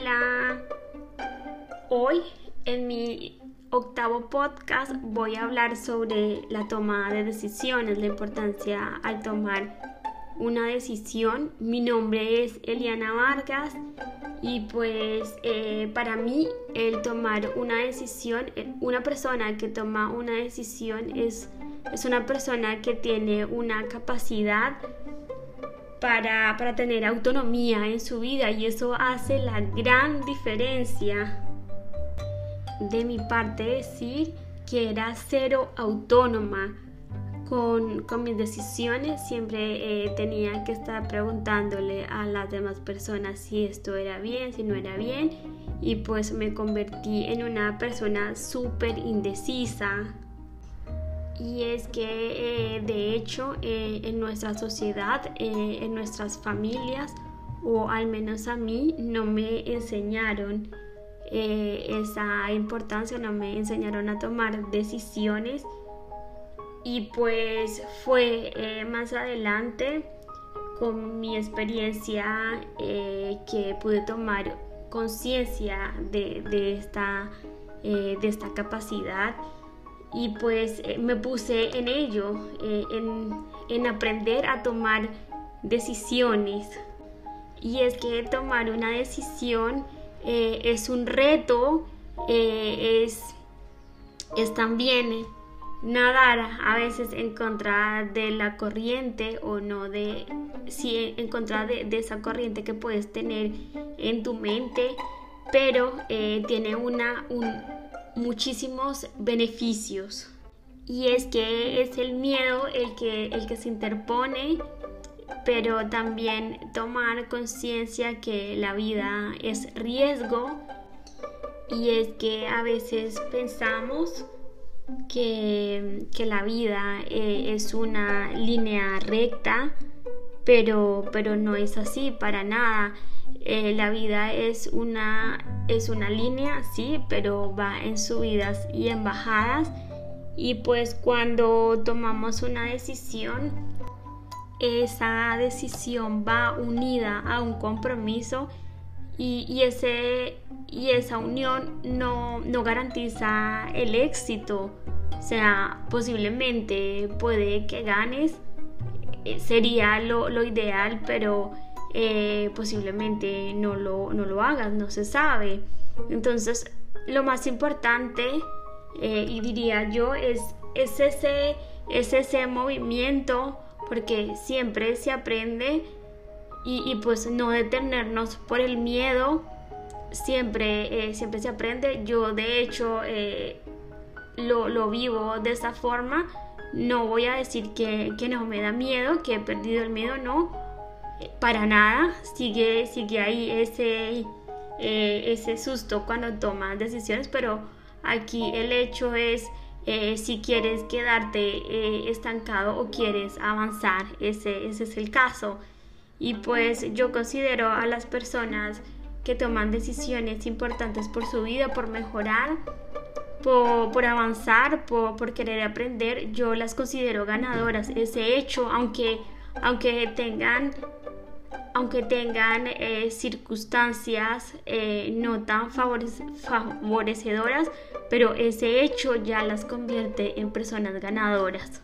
Hola. Hoy en mi octavo podcast voy a hablar sobre la toma de decisiones, la importancia al tomar una decisión. Mi nombre es Eliana Vargas y pues eh, para mí el tomar una decisión, eh, una persona que toma una decisión es, es una persona que tiene una capacidad para, para tener autonomía en su vida y eso hace la gran diferencia. De mi parte decir que era cero autónoma con, con mis decisiones, siempre eh, tenía que estar preguntándole a las demás personas si esto era bien, si no era bien y pues me convertí en una persona súper indecisa, y es que eh, de hecho eh, en nuestra sociedad, eh, en nuestras familias, o al menos a mí, no me enseñaron esa importancia, no me enseñaron a tomar decisiones. Y pues fue más adelante con mi experiencia que pude tomar conciencia de, de, de esta capacidad y pues eh, me puse en ello, eh, en, aprender a tomar decisiones. Y es que tomar una decisión eh, es un reto, es, es también nadar a veces en contra de la corriente o no de sí en contra de, de esa corriente que puedes tener en tu mente pero tiene una un, muchísimos beneficios. Y es que es el miedo el que, el que se interpone, pero también tomar conciencia que la vida es riesgo y es que a veces pensamos que, que la vida eh, es una línea recta, pero, pero no es así para nada. Eh, la vida es una, es una línea, sí, pero va en subidas y en bajadas. Y pues cuando tomamos una decisión, esa decisión va unida a un compromiso y, ese, y esa unión no, no garantiza el éxito. O sea, posiblemente puede que ganes, eh, sería lo, lo ideal, pero eh, posiblemente no lo, no lo hagas, no se sabe. Entonces, lo más importante, eh, y diría yo, es, es, ese, es ese movimiento, porque siempre se aprende y, pues no detenernos por el miedo, siempre, eh, siempre se aprende. Yo de hecho lo, lo, vivo de esa forma. No voy a decir que, que no me da miedo, que he perdido el miedo, no para nada, sigue, sigue ahí ese, eh, ese susto cuando tomas decisiones, pero aquí el hecho es eh, si quieres quedarte eh, estancado o quieres avanzar, ese, ese es el caso. Y pues yo considero a las personas que toman decisiones importantes por su vida, por mejorar, por, por avanzar, por, por, querer aprender, yo las considero ganadoras. Ese hecho, aunque, aunque tengan, aunque tengan eh, circunstancias eh, no tan favorecedoras, pero ese hecho ya las convierte en personas ganadoras.